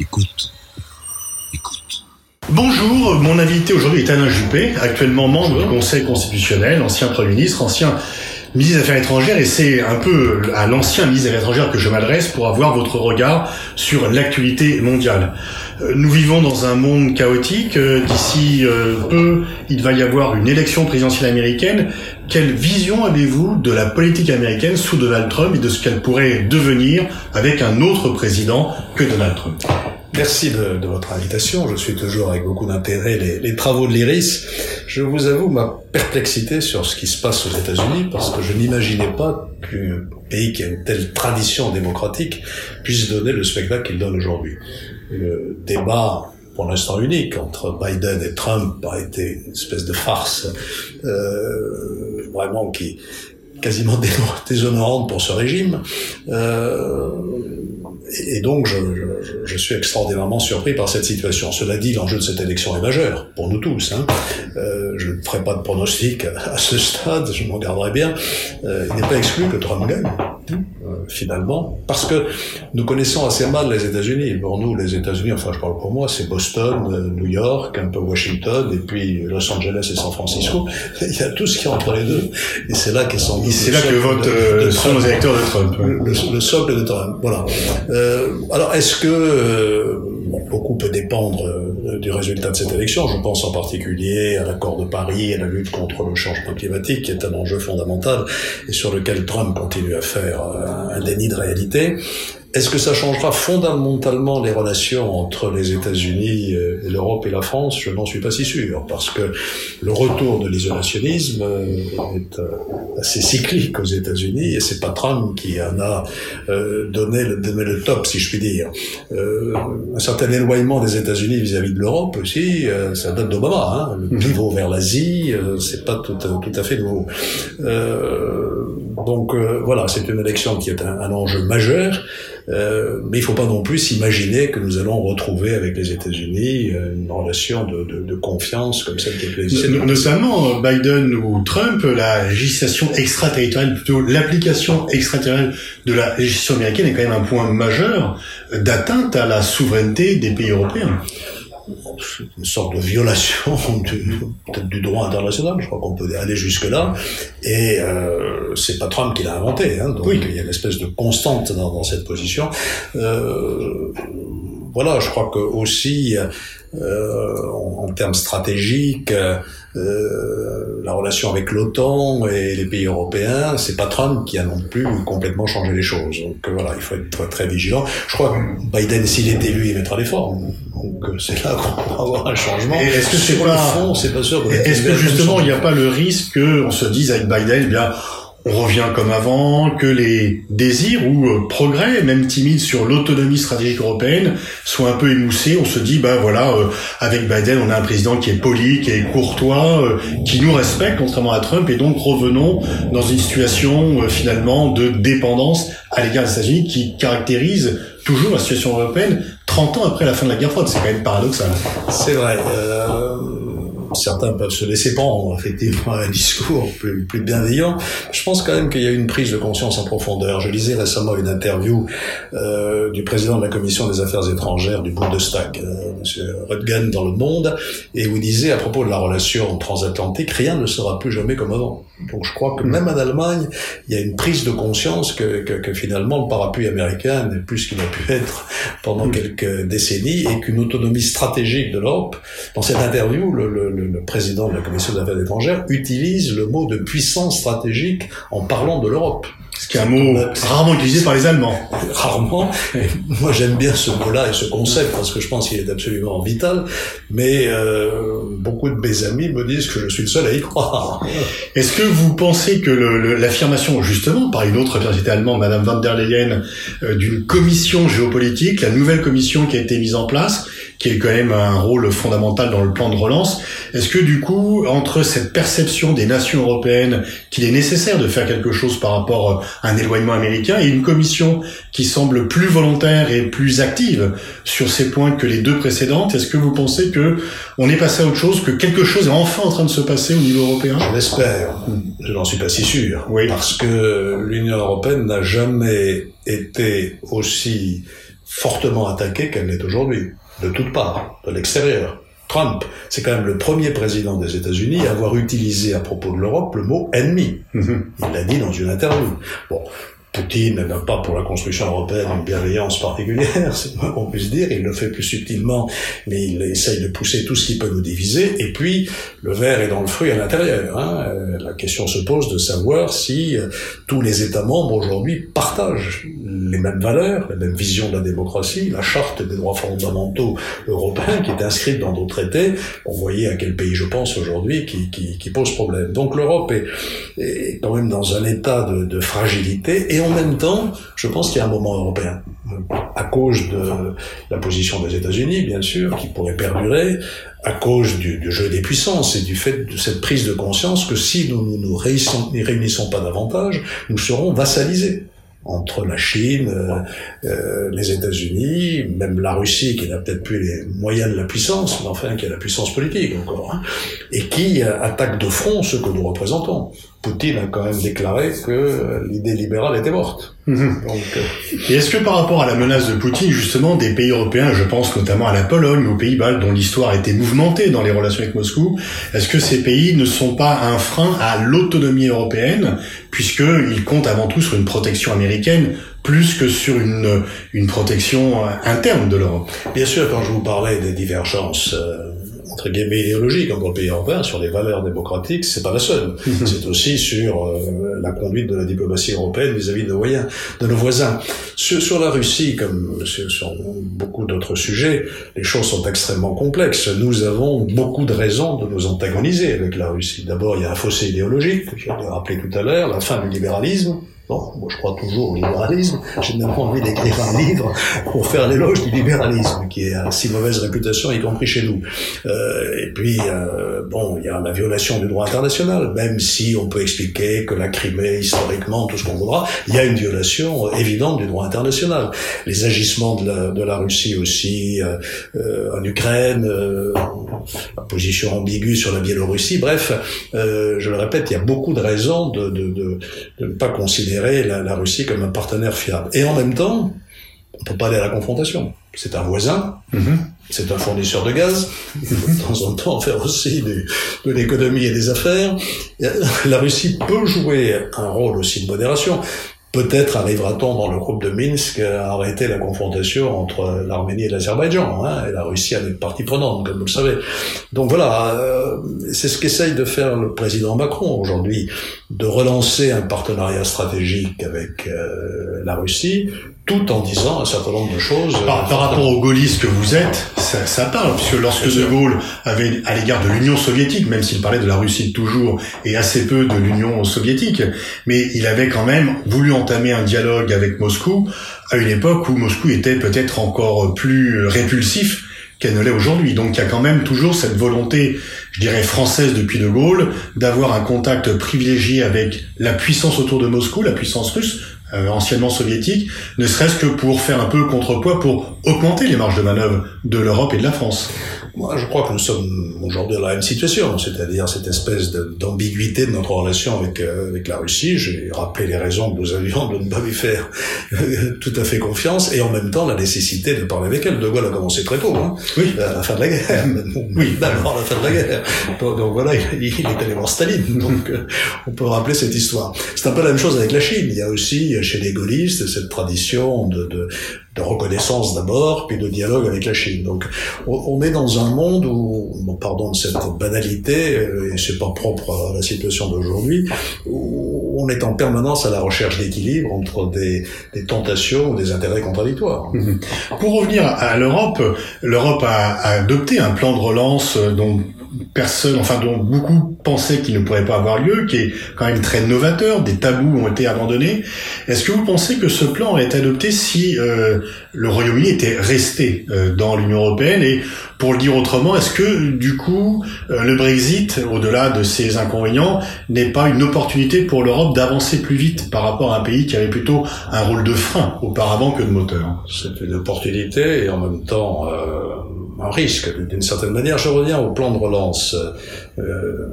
Écoute. Écoute. Bonjour, mon invité aujourd'hui est Alain Juppé, actuellement membre du Conseil constitutionnel, ancien Premier ministre, ancien ministre des Affaires étrangères, et c'est un peu à l'ancien ministre des Affaires étrangères que je m'adresse pour avoir votre regard sur l'actualité mondiale. Euh, nous vivons dans un monde chaotique. Euh, d'ici euh, peu, il va y avoir une élection présidentielle américaine. Quelle vision avez-vous de la politique américaine sous Donald Trump et de ce qu'elle pourrait devenir avec un autre président que Donald Trump? Merci de, de, votre invitation. Je suis toujours avec beaucoup d'intérêt les, les, travaux de l'IRIS. Je vous avoue ma perplexité sur ce qui se passe aux États-Unis parce que je n'imaginais pas qu'un pays qui a une telle tradition démocratique puisse donner le spectacle qu'il donne aujourd'hui. Le débat pour l'instant unique entre Biden et Trump a été une espèce de farce euh, vraiment qui quasiment déshonorante pour ce régime. Euh, et donc, je, je, je, suis extraordinairement surpris par cette situation. Cela dit, l'enjeu de cette élection est majeur, pour nous tous. Hein. Euh, je ne ferai pas de pronostic à ce stade, je m'en garderai bien. Euh, il n'est pas exclu que Trump gagne, euh, finalement, parce que nous connaissons assez mal les États-Unis. Pour nous, les États-Unis, enfin, je parle pour moi, c'est Boston, euh, New York, un peu Washington, et puis Los Angeles et San Francisco. Il y a tout ce qui est entre les deux. Et c'est là qu'est sans C'est là que votent euh, sont les électeurs de Trump. Le, le, socle de Trump, voilà. Euh, alors, est-ce que euh, bon, beaucoup peut dépendre euh, du résultat de cette élection Je pense en particulier à l'accord de Paris et à la lutte contre le changement climatique, qui est un enjeu fondamental et sur lequel Trump continue à faire un déni de réalité. Est-ce que ça changera fondamentalement les relations entre les États-Unis et l'Europe et la France? Je n'en suis pas si sûr, parce que le retour de l'isolationnisme est assez cyclique aux États-Unis, et c'est pas Trump qui en a donné, le, donné le top, si je puis dire. Euh, un certain éloignement des États-Unis vis-à-vis de l'Europe aussi, euh, ça date d'Obama. Hein. Le pivot vers l'Asie, euh, c'est pas tout, tout, à fait nouveau. donc voilà, c'est une élection qui est un, un enjeu majeur. Euh, mais il ne faut pas non plus s'imaginer que nous allons retrouver avec les États-Unis une relation de, de, de, confiance comme celle qui est. Notamment Biden ou Trump, la législation extraterritoriale, plutôt l'application extraterritoriale de la législation américaine est quand même un point majeur d'atteinte à la souveraineté des pays européens une sorte de violation du, du droit international, je crois qu'on peut aller jusque là, et euh, c'est pas Trump qui l'a inventé, hein, donc oui. il y a une espèce de constante dans, dans cette position. Euh, voilà, je crois que aussi euh, en, en, termes stratégiques, euh, la relation avec l'OTAN et les pays européens, c'est pas Trump qui a non plus complètement changé les choses. Donc euh, voilà, il faut être très vigilant. Je crois que Biden, s'il est élu, il mettra les formes. Donc euh, c'est là qu'on va avoir un changement. Est-ce que c'est pas, fond, c'est pas sûr. Est-ce que justement, il n'y a pas le risque qu'on se dise avec Biden, eh bien on revient comme avant, que les désirs ou euh, progrès, même timides sur l'autonomie stratégique européenne, soient un peu émoussés. On se dit, bah voilà, euh, avec Biden, on a un président qui est poli, qui est courtois, euh, qui nous respecte, contrairement à Trump, et donc revenons dans une situation finalement de dépendance à l'égard des États-Unis qui caractérise toujours la situation européenne 30 ans après la fin de la guerre froide. C'est quand même paradoxal. C'est vrai. Certains peuvent se laisser prendre effectivement à un discours plus, plus bienveillant. Je pense quand même qu'il y a une prise de conscience en profondeur. Je lisais récemment une interview euh, du président de la commission des affaires étrangères du Bundestag, euh, Monsieur Röttgen, dans Le Monde, et où il disait à propos de la relation transatlantique, rien ne sera plus jamais comme avant. Donc je crois que même en Allemagne, il y a une prise de conscience que, que, que finalement le parapluie américain n'est plus ce qu'il a pu être pendant quelques décennies et qu'une autonomie stratégique de l'Europe, dans cette interview, le, le, le, président de la Commission des affaires étrangères utilise le mot de puissance stratégique en parlant de l'Europe. Ce qui est un mot rarement utilisé par les Allemands. Rarement. Moi, j'aime bien ce mot-là et ce concept parce que je pense qu'il est absolument vital. Mais euh, beaucoup de mes amis me disent que je suis le seul à y croire. Est-ce que vous pensez que l'affirmation, justement, par une autre personnalité allemande, Madame van der Leyen, euh, d'une commission géopolitique, la nouvelle commission qui a été mise en place, qui est quand même un rôle fondamental dans le plan de relance. Est-ce que du coup, entre cette perception des nations européennes qu'il est nécessaire de faire quelque chose par rapport à un éloignement américain et une commission qui semble plus volontaire et plus active sur ces points que les deux précédentes, est-ce que vous pensez que on est passé à autre chose, que quelque chose est enfin en train de se passer au niveau européen? Je l'espère. Je n'en suis pas si sûr. Oui. Parce que l'Union européenne n'a jamais été aussi fortement attaquée qu'elle l'est aujourd'hui, de toutes parts, de l'extérieur. Trump, c'est quand même le premier président des États-Unis à avoir utilisé à propos de l'Europe le mot ennemi. Mhm. Il l'a dit dans une interview. Bon, Poutine n'a pas pour la construction européenne une bienveillance particulière, moins qu'on puisse dire, il le fait plus subtilement, mais il essaye de pousser tout ce qui peut nous diviser, et puis le verre est dans le fruit à l'intérieur. Hein. Euh, la question se pose de savoir si euh, tous les États membres aujourd'hui partagent les mêmes valeurs, la même vision de la démocratie, la charte des droits fondamentaux européens qui est inscrite dans nos traités. On voyait à quel pays je pense aujourd'hui qui, qui, qui, pose problème. Donc l'Europe est, est, quand même dans un état de, de fragilité, en même temps, je pense qu'il y a un moment européen, à cause de la position des États-Unis, bien sûr, qui pourrait perdurer, à cause du, jeu des puissances et du fait de cette prise de conscience que si nous ne nous réunissons pas davantage, nous serons vassalisés entre la Chine, euh, euh, les États-Unis, même la Russie qui n'a peut-être plus les moyens de la puissance, mais enfin qui a la puissance politique encore, hein, et qui attaque de front ce que nous représentons. Poutine a quand même déclaré que l'idée libérale était morte. Mmh. Donc, euh... Et est-ce que par rapport à la menace de Poutine, justement, des pays européens, je pense notamment à la Pologne, aux Pays-Bas, dont l'histoire a été mouvementée dans les relations avec Moscou, est-ce que ces pays ne sont pas un frein à l'autonomie européenne, puisqu'ils comptent avant tout sur une protection américaine plus que sur une, une protection interne de l'Europe? Bien sûr, quand je vous parlais des divergences euh, entre guillemets idéologiques entre pays européens sur les valeurs démocratiques, c'est pas la seule. -hmm. C'est aussi sur euh, la conduite de la diplomatie européenne vis-à-vis -vis de, voyens, de nos voisins. Sur, sur la Russie, comme sur, sur beaucoup d'autres sujets, les choses sont extrêmement complexes. Nous avons beaucoup de raisons de nous antagoniser avec la Russie. D'abord, il y a un fossé idéologique, je l'ai rappelé tout à l'heure, la fin du libéralisme, Bon, moi je crois toujours au libéralisme. J'ai même envie d'écrire un livre pour faire l'éloge du libéralisme, qui a si mauvaise réputation, y compris chez nous. Euh, et puis, euh, bon, il y a la violation du droit international, même si on peut expliquer que la Crimée, historiquement, tout ce qu'on voudra, il y a une violation évidente du droit international. Les agissements de la, Russie aussi euh, euh en Ukraine, euh, la position ambiguë sur la Biélorussie, bref, euh, je le répète, il y a beaucoup de raisons de, de, de ne pas considérer la, la, Russie comme un partenaire fiable. Et en même temps, on peut pas aller à la confrontation. C'est un voisin, mm -hmm. c'est un fournisseur de gaz, il faut de temps en temps faire aussi de l'économie et des affaires. La Russie peut jouer un rôle aussi de modération. Peut-être arrivera-t-on dans le groupe de Minsk à arrêter la confrontation entre l'Arménie et l'Azerbaïdjan. Hein, et la Russie a des parties prenantes, comme vous le savez. Donc voilà, euh, c'est ce qu'essaye de faire le président Macron aujourd'hui, de relancer un partenariat stratégique avec euh, la Russie, tout en disant un certain nombre de choses. Par, par rapport aux gaullistes que vous êtes, ça, ça parle, puisque lorsque De Gaulle avait, à l'égard de l'Union soviétique, même s'il parlait de la Russie toujours et assez peu de l'Union soviétique, mais il avait quand même voulu entamer un dialogue avec Moscou à une époque où Moscou était peut-être encore plus répulsif qu'elle ne l'est aujourd'hui. Donc il y a quand même toujours cette volonté, je dirais française depuis De Gaulle, d'avoir un contact privilégié avec la puissance autour de Moscou, la puissance russe, euh, anciennement soviétique, ne serait-ce que pour faire un peu contrepoids, pour augmenter les marges de manœuvre de l'Europe et de la France. Moi, je crois que nous sommes aujourd'hui dans la même situation, c'est-à-dire cette espèce d'ambiguïté de, notre relation avec, euh, avec la Russie. J'ai rappelé les raisons que nous avions de ne pas lui faire euh, tout à fait confiance, et en même temps la nécessité de parler avec elle. De Gaulle a commencé très tôt, hein, oui. à la fin de la guerre. Oui, d'abord à la fin de la guerre. Donc, donc voilà, il, il, est allé voir Staline. Donc euh, on peut rappeler cette histoire. C'est un peu la même chose avec la Chine. Il y a aussi chez les gaullistes cette tradition de, de de reconnaissance d'abord, puis de dialogue avec la Chine. Donc, on est dans un monde où, pardon de cette banalité, et c'est pas propre à la situation d'aujourd'hui, où on est en permanence à la recherche d'équilibre entre des, tentations ou des intérêts contradictoires. Mmh. Pour revenir à l'Europe, l'Europe a, a adopté un plan de relance dont personne, enfin dont beaucoup pensaient qu'il ne pourrait pas avoir lieu, qui est quand même très novateur, des tabous ont été abandonnés. Est-ce que vous pensez que ce plan aurait été adopté si euh, le Royaume-Uni était resté euh, dans l'Union européenne? Et pour le dire autrement, est-ce que du coup euh, le Brexit, au-delà de ses inconvénients, n'est pas une opportunité pour l'Europe d'avancer plus vite par rapport à un pays qui avait plutôt un rôle de frein auparavant que de moteur? C'est une opportunité et en même temps un risque d'une certaine manière. Je reviens au plan de relance. Euh,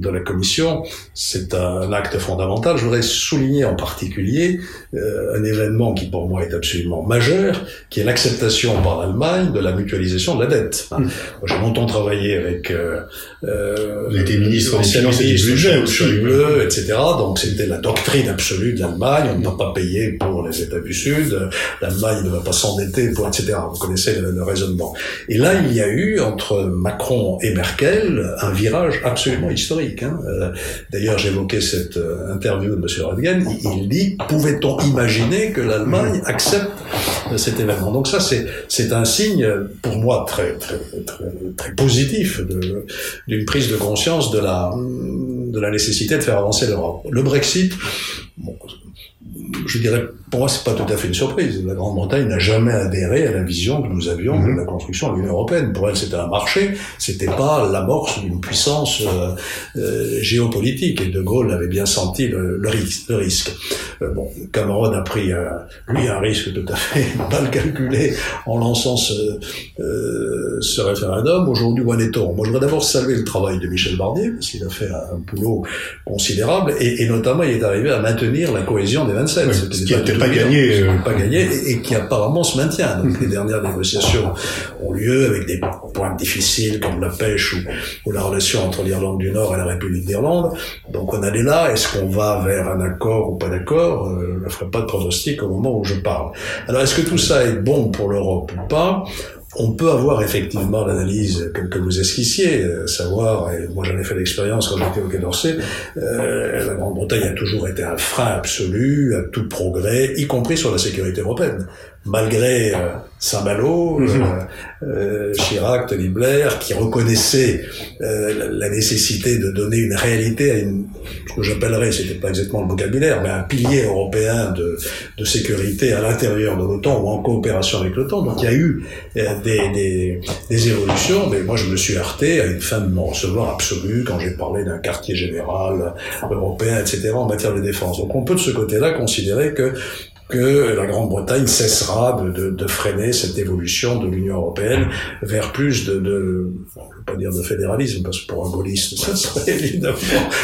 de la Commission, c'est un acte fondamental. Je voudrais souligner en particulier euh, un événement qui pour moi est absolument majeur, qui est l'acceptation par l'Allemagne de la mutualisation de la dette. Mmh. J'ai longtemps travaillé avec... Euh, euh, ministre des Finances et du budget bleu, etc. Donc c'était la doctrine absolue de l'Allemagne. On ne va pas payer pour les États du Sud. L'Allemagne ne va pas s'endetter pour, etc. Vous connaissez le, le raisonnement. Et là, il y a eu entre Macron et Merkel un virage absolument historique. Hein. Euh, d'ailleurs, j'évoquais cette euh, interview de M. Rodgen. Il dit pouvait-on imaginer que l'Allemagne accepte cet événement? Donc ça, c'est c'est un signe pour moi très très très, très positif d'une prise de conscience de la de la nécessité de faire avancer l'Europe. Le Brexit, bon, je dirais, pour moi, c'est pas tout à fait une surprise. La Grande-Bretagne n'a jamais adhéré à la vision que nous avions de mhm. la construction de l'Union européenne. Pour elle, c'était un marché, c'était pas l'amorce d'une puissance euh, euh, géopolitique. Et De Gaulle avait bien senti le, le, risque. Le risque. Euh, bon, Cameron a pris, euh, lui, un risque tout à fait mal calculé en lançant ce, euh, ce référendum. Aujourd'hui, où en est-on? Moi, je voudrais d'abord saluer le travail de Michel Barnier, parce qu'il a fait un boulot considérable, et, et notamment, il est arrivé à maintenir la cohésion des 27. Ce qui n'était pas, gagné. Euh... Pas gagné et, et, qui apparemment se maintient. Donc les dernières négociations ont lieu avec des points difficiles comme la pêche ou, ou la relation entre l'Irlande du Nord et la République d'Irlande. Donc on allait là. Est-ce qu'on va vers un accord ou pas d'accord euh, Je ne ferai pas de pronostic au moment où je parle. Alors est-ce que tout ça est bon pour l'Europe ou pas? On peut avoir effectivement l'analyse que, vous esquissiez, euh, savoir, et moi j'en ai fait l'expérience quand j'étais au Quai d'Orsay, euh, la Grande-Bretagne a toujours été un frein absolu à tout progrès, y compris sur la sécurité européenne malgré euh, Saint-Malo, mhm. euh, euh, Chirac, Tony Blair, qui reconnaissaient euh, la nécessité de donner une réalité à une, ce que j'appellerais, c'était pas exactement le vocabulaire, mais un pilier européen de, de sécurité à l'intérieur de l'OTAN ou en coopération avec l'OTAN. Donc il y a eu des, des, des, évolutions, mais moi je me suis heurté à une fin de non-recevoir absolue quand j'ai parlé d'un quartier général européen, etc., en matière de défense. Donc on peut de ce côté-là considérer que que la Grande-Bretagne cessera de, de, de, freiner cette évolution de l'Union européenne vers plus de, de bon, je ne veux pas dire de fédéralisme, parce que pour un gaulliste, ça serait évidemment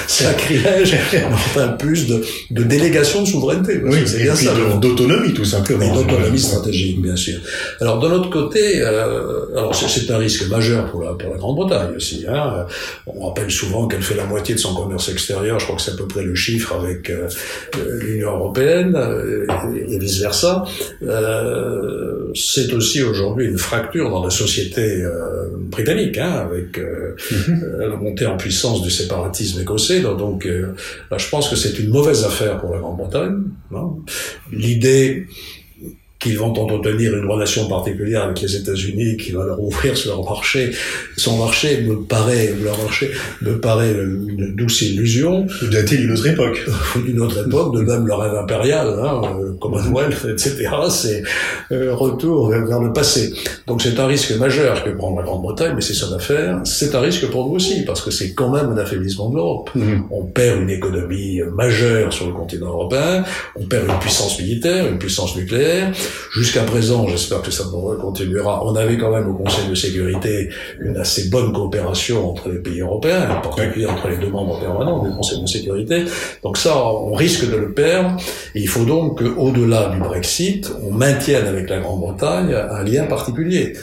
sacrilège, enfin plus de, de délégation de souveraineté. Oui, c'est bien ça. D'autonomie, tout simplement. D'autonomie stratégique, bien sûr. Alors, de l'autre côté, euh, alors c'est un risque majeur pour la, pour la Grande-Bretagne aussi. Hein. On rappelle souvent qu'elle fait la moitié de son commerce extérieur, je crois que c'est à peu près le chiffre avec euh, l'Union européenne. Euh, et vice versa. Euh, c'est aussi aujourd'hui une fracture dans la société euh, britannique, hein, avec euh, mm-hmm. la montée en puissance du séparatisme écossais. Donc, là, je pense que c'est une mauvaise affaire pour la Grande-Bretagne. L'idée qu'ils vont entretenir une relation particulière avec les États-Unis, qui va leur ouvrir sur leur marché. Son marché me paraît, leur marché me paraît une douce illusion. Daté d'une autre époque? d'une autre époque, de même le rêve impérial, hein, euh, Commonwealth, etc. C'est euh, retour vers le passé. Donc c'est un risque majeur que prend la Grande-Bretagne, mais c'est son affaire. C'est un risque pour nous aussi, parce que c'est quand même un affaiblissement de l'Europe. Mm-hmm. On perd une économie majeure sur le continent européen, on perd une puissance militaire, une puissance nucléaire, Jusqu'à présent, j'espère que ça continuera, on avait quand même au Conseil de sécurité une assez bonne coopération entre les pays européens, en particulier entre les deux membres permanents du Conseil de sécurité. Donc ça, on risque de le perdre. Il faut donc qu'au-delà du Brexit, on maintienne avec la Grande-Bretagne un lien particulier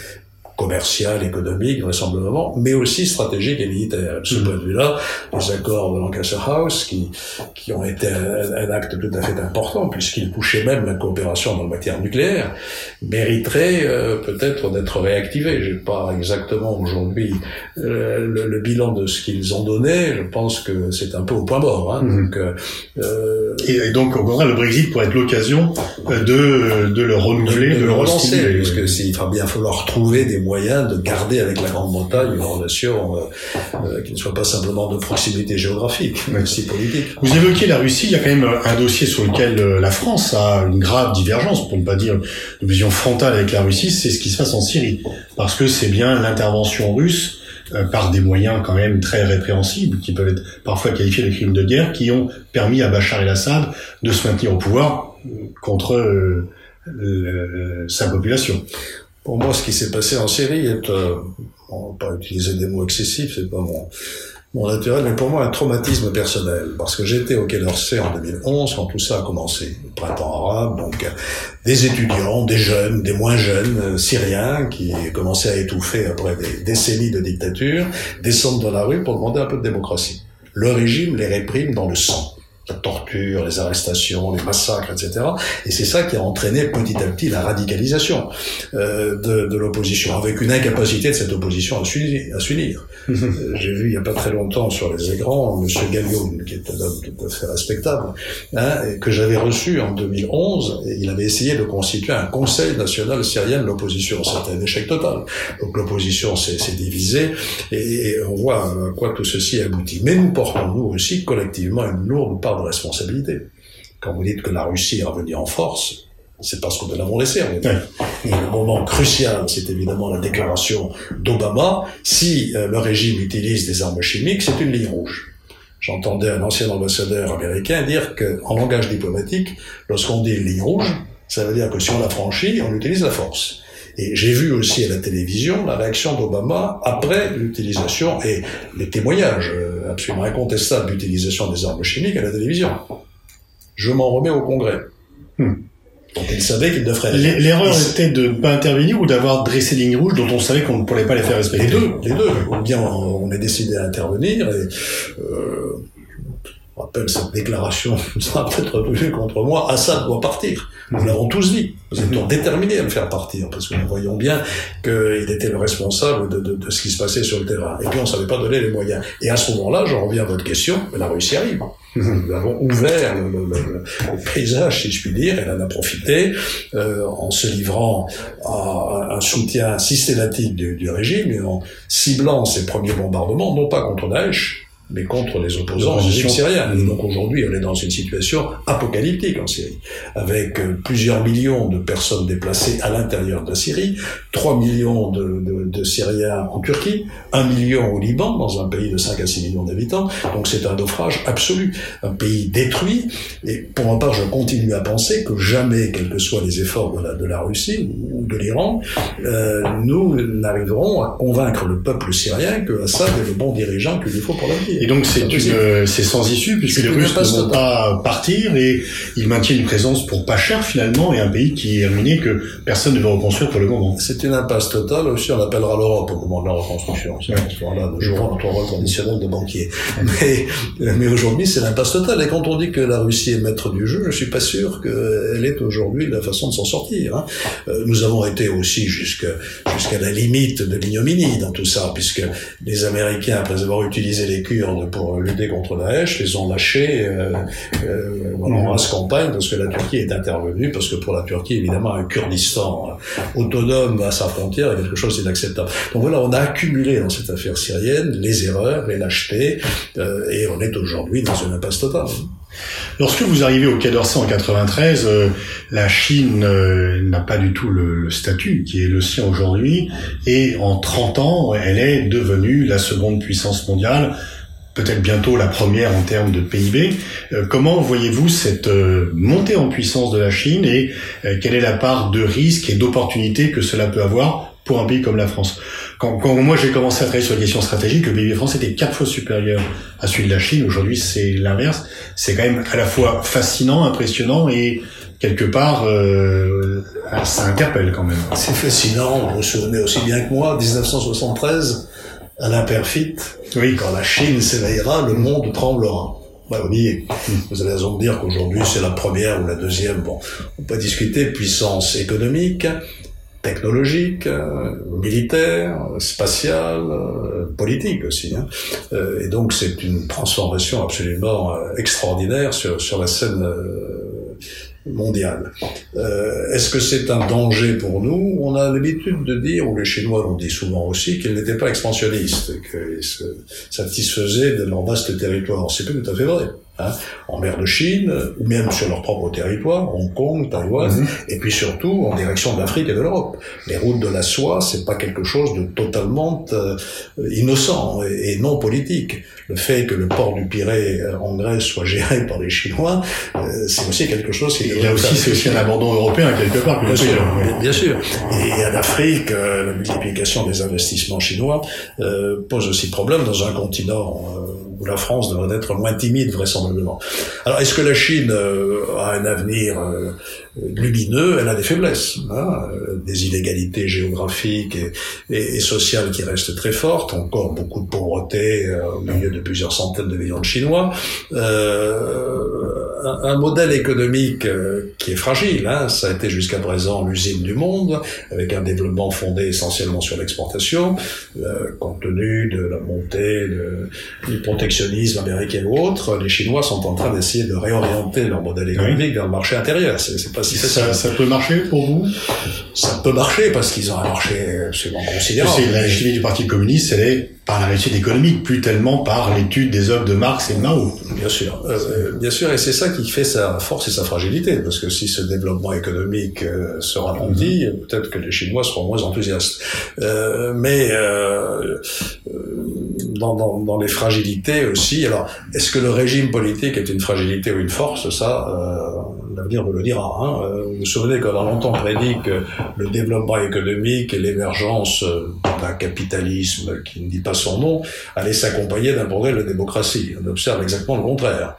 commercial, économique, vraisemblablement, mais aussi stratégique et militaire. De ce mm. point de vue-là, les accords de Lancaster House, qui, qui ont été un, acte tout à fait important, puisqu'ils touchaient même la coopération dans le matière nucléaire, mériteraient euh, peut-être d'être réactivés. J'ai pas exactement aujourd'hui euh, le, bilan de ce qu'ils ont donné. Je pense que c'est un peu au point mort. Hein. Mm. Donc, euh, et, donc, au contraire, le Brexit pourrait être l'occasion de, de le renouveler, de, le relancer, parce que il va bien falloir trouver des moyen de garder avec la Grande-Bretagne une relation euh, euh, qui ne soit pas simplement de proximité géographique, mais aussi politique. Vous évoquez la Russie, il y a quand même un dossier sur lequel euh, la France a une grave divergence, pour ne pas dire une vision frontale avec la Russie, c'est ce qui se passe en Syrie. Parce que c'est bien l'intervention russe par des moyens quand même très répréhensibles, qui peuvent être parfois qualifiés de crimes de guerre, qui ont permis à Bachar el-Assad de se maintenir au pouvoir contre sa population. Pour moi, ce qui s'est passé en Syrie est, euh, on va pas utiliser des mots excessifs, c'est pas mon, mon naturel, mais pour moi un traumatisme personnel, parce que j'étais au Quai d'Orsay en 2011 quand tout ça a commencé, le printemps arabe, donc des étudiants, des jeunes, des moins jeunes, euh, syriens, qui commençaient à étouffer après des décennies de dictature, descendent dans la rue pour demander un peu de démocratie. Le régime les réprime dans le sang la torture, les arrestations, les massacres, etc. Et c'est ça qui a entraîné petit à petit la radicalisation euh, de, de l'opposition, avec une incapacité de cette opposition à s'unir. À s'unir. Euh, J'ai vu il n'y a pas très longtemps sur les écrans Monsieur Gallion, qui est un homme tout à fait respectable, hein, que j'avais reçu en 2011. Et il avait essayé de constituer un Conseil national syrien de l'opposition. C'était un échec total. Donc l'opposition s'est divisée et, et on voit à quoi tout ceci aboutit. Mais nous portons nous aussi collectivement une lourde part de responsabilité. Quand vous dites que la Russie est revenue en force, c'est parce que nous l'avons laissé. En. Et le moment crucial, c'est évidemment la déclaration d'Obama. Si euh, le régime utilise des armes chimiques, c'est une ligne rouge. J'entendais un ancien ambassadeur américain dire qu'en langage diplomatique, lorsqu'on dit ligne rouge, ça veut dire que si on la franchit, on utilise la force. Et j'ai vu aussi à la télévision la réaction d'Obama après l'utilisation et les témoignages euh, absolument incontestables d'utilisation des armes chimiques à la télévision. Je m'en remets au Congrès. Hmm. Donc il savait qu'il devrait. L'erreur était de ne pas intervenir ou d'avoir dressé ligne rouge dont on savait qu'on ne pourrait pas les faire respecter. Les deux, les deux. Ou bien on, est décidé à intervenir et euh, je rappelle cette déclaration sera peut-être retenue contre moi. Assad doit partir. Nous l'avons tous dit. Nous étions déterminés à le faire partir parce que nous voyons bien qu'il était le responsable de, de, de, ce qui se passait sur le terrain. Et puis on savait pas donner les moyens. Et à ce moment-là, je reviens à votre question, la Russie arrive. Nous avons ouvert le, le, le, le, paysage, si je puis dire, elle en a profité euh, en se livrant à un soutien systématique du, du régime et en ciblant ses premiers bombardements, non pas contre Daesh, mais contre les opposants régime syrien. Et donc aujourd'hui, on est dans une situation apocalyptique en Syrie, avec euh, plusieurs millions de personnes déplacées à l'intérieur de la Syrie, 3 millions de, de, de, Syriens en Turquie, 1 million au Liban, dans un pays de 5 à 6 millions d'habitants. Donc c'est un naufrage absolu, un pays détruit. Et pour ma part, je continue à penser que jamais, quels que soient les efforts de la, de la Russie ou de l'Iran, euh, nous n'arriverons à convaincre le peuple syrien que Assad est le bon dirigeant qu'il lui faut pour l'avenir. Et donc c'est une, c'est sans issue puisque les Russes ne vont pas partir et ils maintiennent une présence pour pas cher finalement et un pays qui est ruiné que personne ne veut reconstruire pour le moment. C'est une impasse totale. Aussi, on appellera l'Europe au moment de la reconstruction. C'est ouais. là nous jouerons notre rôle conditionnel de banquier. Mais, mais aujourd'hui, c'est l'impasse totale. Et quand on dit que la Russie est maître du jeu, je suis pas sûr qu'elle est aujourd'hui la façon de s'en sortir. Hein. Nous avons été aussi jusqu'à jusqu'à la limite de l'ignominie dans tout ça, puisque les Américains, après avoir utilisé les Kurdes pour lutter contre Daesh, les ont lâchés euh, euh, en race campagne parce que la Turquie est intervenue, parce que pour la Turquie, évidemment, un Kurdistan autonome à sa frontière est quelque chose d'inacceptable. Donc voilà, on a accumulé dans cette affaire syrienne les erreurs, les lâchetés, euh, et on est aujourd'hui dans une impasse totale. Lorsque vous arrivez au Quai d'Orsay en 93, euh, la Chine euh, n'a pas du tout le, le, statut qui est le sien aujourd'hui, et en 30 ans, elle est devenue la seconde puissance mondiale peut-être bientôt la première en termes de PIB. Euh, comment voyez-vous cette euh, montée en puissance de la Chine et euh, quelle est la part de risque et d'opportunité que cela peut avoir pour un pays comme la France? Quand, quand, moi j'ai commencé à travailler sur les questions stratégiques, le PIB France était quatre fois supérieur à celui de la Chine. Aujourd'hui, c'est l'inverse. C'est quand même à la fois fascinant, impressionnant et quelque part, euh, ça interpelle quand même. C'est fascinant. Vous vous souvenez aussi bien que moi, 1973 Alain Perfit, oui, quand la Chine s'éveillera, le monde tremblera. Bah, vous avez raison de dire qu'aujourd'hui c'est la première ou la deuxième. Bon, on peut discuter puissance économique, technologique, euh, militaire, spatiale, euh, politique aussi. Hein. Euh, et donc c'est une transformation absolument extraordinaire sur, sur la scène mondiale. Euh, Est-ce que c'est un danger pour nous? On a l'habitude de dire, ou les Chinois l'ont dit souvent aussi, qu'ils n'étaient pas expansionnistes, qu'ils se satisfaisaient de leur vaste territoire. C'est pas tout à fait vrai. Hein, en mer de Chine, ou même sur leur propre territoire, Hong Kong, Taïwan, Mhm. et puis surtout en direction de l'Afrique et de l'Europe. Les routes de la soie, c'est pas quelque chose de totalement euh, innocent et, et non politique. Le fait que le port du Pirée euh, en Grèce soit géré par les Chinois, euh, c'est aussi quelque chose qui Et là aussi, c'est aussi un abandon européen quelque part. Bien sûr, bien- bien sûr. Et en Afrique, euh, la multiplication des investissements chinois euh, pose aussi problème dans un continent euh, où la France devrait être moins timide vraisemblablement. Alors, est-ce que la Chine euh, a un avenir euh, lumineux Elle a des faiblesses, hein, euh, des inégalités géographiques et, et- et sociales qui restent très fortes, encore beaucoup de pauvreté euh, au milieu de plusieurs centaines de millions de Chinois, euh, un, un modèle économique euh, qui est fragile. Hein, ça a été jusqu'à présent l'usine du monde, avec un développement fondé essentiellement sur l'exportation, euh, compte tenu de la montée de, du protectionnisme américain ou autre. Les Chinois sont en train d'essayer de réorienter leur modèle économique vers le marché intérieur. C'est pas si. Ça, ça peut marcher pour vous? Ça peut marcher parce qu'ils ont un marché absolument Je considérable. sais, la légitimité du Parti communiste, elle est par la réussite économique, plus tellement par l'étude des œuvres de Marx et de Mao. Bien sûr, euh, euh, bien sûr, et c'est ça qui fait sa force et sa fragilité, parce que si ce développement économique euh, se ralentit, peut-être que les Chinois seront moins enthousiastes. Euh, mais euh, euh, dans, dans, dans les fragilités aussi, alors est-ce que le régime politique est une fragilité ou une force? Ça, euh, l'avenir le. Hein. Euh, Vous vous souvenez qu'on a longtemps prédit que le développement économique et l'émergence euh, d'un capitalisme qui ne dit pas son nom allait s'accompagner d'un progrès de la démocratie. On observe exactement le contraire.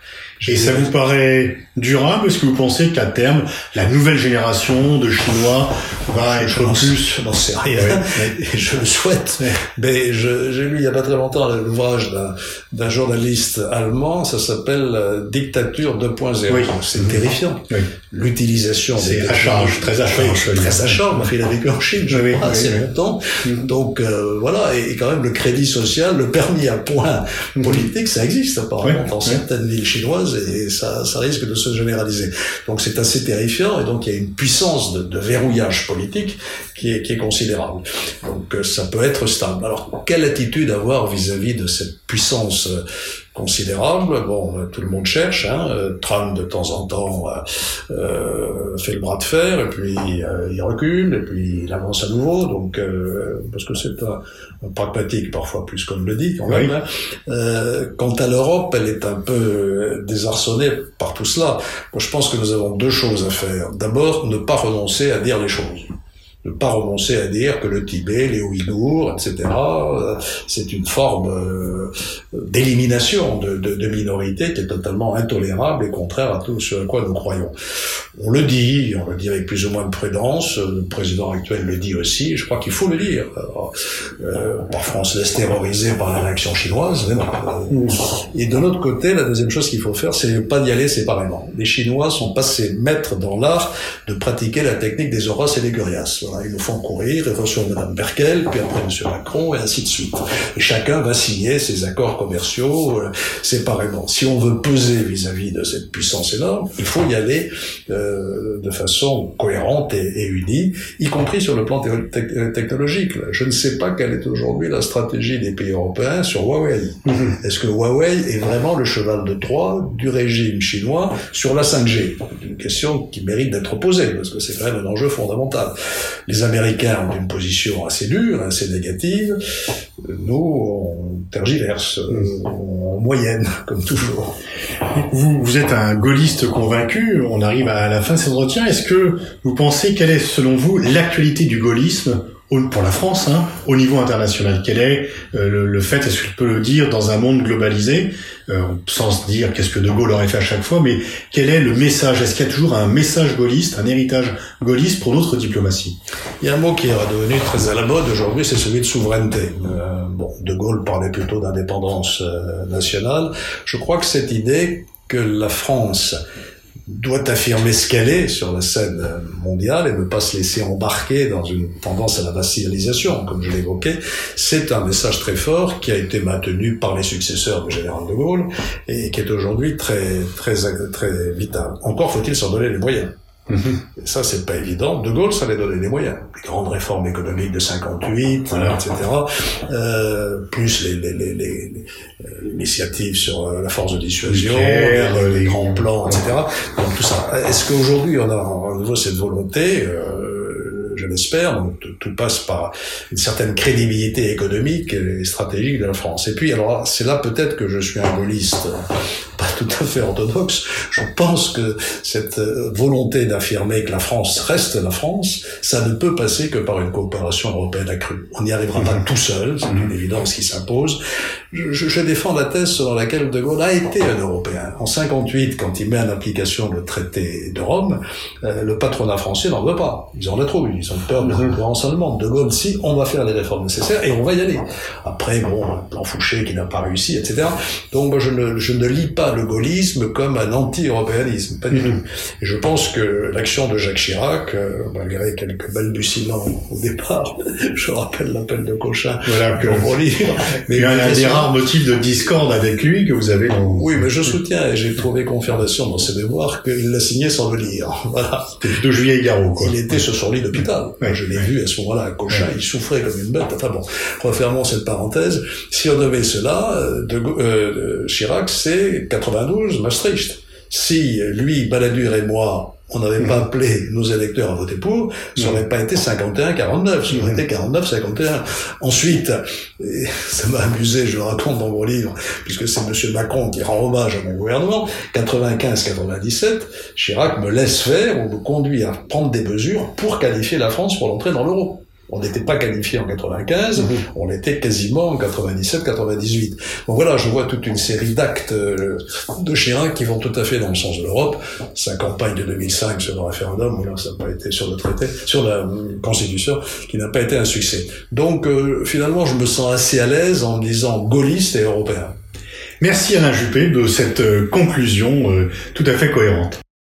Et ça vous paraît durable? Est-ce que vous pensez qu'à terme, la nouvelle génération de Chinois va Je être n'en plus... je n'en sais rien, et je le souhaite. Mais je- j'ai lu il y a pas très longtemps l'ouvrage d'un- journaliste allemand, ça s'appelle euh, Dictature 2.0. Oui. C'est terrifiant. Oui. L'utilisation C'est des à charge, très à charge. Très à charge. Ma fille a vécu en Chine, je Oui, crois, assez longtemps. Mhm. Donc euh, voilà, et, et quand même le crédit social, le permis à point politique, ça existe apparemment dans certaines villes chinoises et ça, risque de se généraliser. Donc c'est assez terrifiant et donc il y a une puissance de verrouillage politique qui est, qui est considérable. Donc euh, ça peut être stable. Alors quelle attitude avoir vis-à-vis de cette puissance euh, considérable? Bon, euh, tout le monde cherche. Hein. Trump de temps en temps euh, fait le bras de fer et puis euh, il recule et puis il avance à nouveau. Donc euh, parce que c'est un, un pragmatique parfois plus comme le dit quand Oui. même. hein. Euh, quant à l'Europe, elle est un peu désarçonnée par tout cela. Moi, je pense que nous avons deux choses à faire. D'abord, ne pas renoncer à dire les choses. Ne pas renoncer à dire que le Tibet, les Ouïghours, etc., euh, c'est une forme euh, d'élimination de, de, de minorités qui est totalement intolérable et contraire à tout ce à quoi nous croyons. On le dit, on le dit avec plus ou moins de prudence, le président actuel le dit aussi, je crois qu'il faut le dire. Euh, parfois on se laisse terroriser par la réaction chinoise, mais non. Euh, et de l'autre côté, la deuxième chose qu'il faut faire, c'est pas d'y aller séparément. Les Chinois sont passés maîtres dans l'art de pratiquer la technique des Horaces et des Gurias. Voilà, ils nous font courir, ils reçoivent Madame Merkel, puis après Monsieur Macron, et ainsi de suite. Et chacun va signer ses accords commerciaux euh, séparément. Si on veut peser vis-à-vis de cette puissance énorme, il faut y aller euh, de façon cohérente et, et unie, y compris sur le plan technologique. Je ne sais pas quelle est aujourd'hui la stratégie des pays européens sur Huawei. Mhm. Est-ce que Huawei est vraiment le cheval de Troie du régime chinois sur la 5G C'est une question qui mérite d'être posée, parce que c'est quand même un enjeu fondamental. Les Américains ont une position assez dure, assez négative. Nous, on tergiverse, euh, en moyenne, comme toujours. Vous, êtes un gaulliste convaincu, on arrive à la fin de cet entretien. Est-ce que vous pensez, quelle est selon vous l'actualité du gaullisme au- pour la France, hein, au niveau international Quel est euh, le, le fait, est-ce que je peux le dire, dans un monde globalisé, euh, sans se dire qu'est-ce que De Gaulle aurait fait à chaque fois, mais quel est le message? Est-ce qu'il y a toujours un message gaulliste, un héritage gaulliste pour notre diplomatie? Il y a un mot qui est redevenu très à la mode aujourd'hui, c'est celui de souveraineté. Euh, bon, De Gaulle parlait plutôt d'indépendance euh, nationale. Je crois que cette idée que la France doit affirmer ce qu'elle est sur la scène mondiale et ne pas se laisser embarquer dans une tendance à la vassalisation, comme je l'évoquais, c'est un message très fort qui a été maintenu par les successeurs du général de Gaulle et qui est aujourd'hui très, très, très vital. Encore faut-il s'en donner les moyens. Et ça, c'est pas évident. De Gaulle, ça allait donner des moyens. Les grandes réformes économiques de 58, Voilà. etc. Euh, plus les, les, les, les, l'initiative sur euh, la force de dissuasion, les, les les- grands plans, etc. Donc tout ça. Est-ce qu'aujourd'hui on a à nouveau cette volonté? Euh, je l'espère, tout- passe par une certaine crédibilité économique et stratégique de la France. Et puis, alors, c'est là peut-être que je suis un gaulliste euh, tout à fait orthodoxe. Je pense que cette euh, volonté d'affirmer que la France reste la France, ça ne peut passer que par une coopération européenne accrue. On n'y arrivera pas tout seul, c'est une évidence qui s'impose. Je, je- je défends la thèse selon laquelle De Gaulle a été un Européen. En 58, quand il met en application le traité de Rome, euh, le patronat français n'en veut pas. Ils en ont trop eu. Ils ont peur de la concurrence allemande. De Gaulle, si, on va faire les réformes nécessaires et on va y aller. Après, bon, plan Fouché qui n'a pas réussi, etc. Donc, moi, je ne, je ne lis pas le gaullisme comme un anti-européanisme, pas du tout. Et je pense que l'action de Jacques Chirac, euh, malgré quelques balbutiements au départ, je rappelle l'appel de Cochin Voilà que dans mon livre, il y a un des rares motifs de discorde avec lui que vous avez dans oui, mais je soutiens et j'ai trouvé confirmation dans ses mémoires qu'il l'a signé sans le lire. Voilà. C'était plutôt Juillet et Garot, quoi. Il était sur son lit d'hôpital. Ouais, je l'ai ouais. vu à ce moment-là à Cochin, il souffrait comme une bête. Enfin bon, refermons cette parenthèse. Si on devait cela, euh, de, euh, Chirac, c'est 92, Maastricht. Si lui, Balladur et moi, on n'avait pas appelé nos électeurs à voter pour, ça n'aurait pas été 51-49, ça aurait été 49-51. Ensuite, et ça m'a amusé, je le raconte dans mon livre, puisque c'est Monsieur Macron qui rend hommage à mon gouvernement, 95-97, Chirac me laisse faire, on me conduit à prendre des mesures pour qualifier la France pour l'entrée dans l'euro. On n'était pas qualifié en 95, on l'était quasiment en 97-98. Donc voilà, je vois toute une série d'actes euh, de Chirac qui vont tout à fait dans le sens de l'Europe. Sa campagne de 2005 sur le référendum, là, ça n'a pas été sur le traité, sur la euh, Constitution, qui n'a pas été un succès. Donc euh, finalement, je me sens assez à l'aise en me disant gaulliste et européen. Merci Alain Juppé de cette euh, conclusion euh, tout à fait cohérente.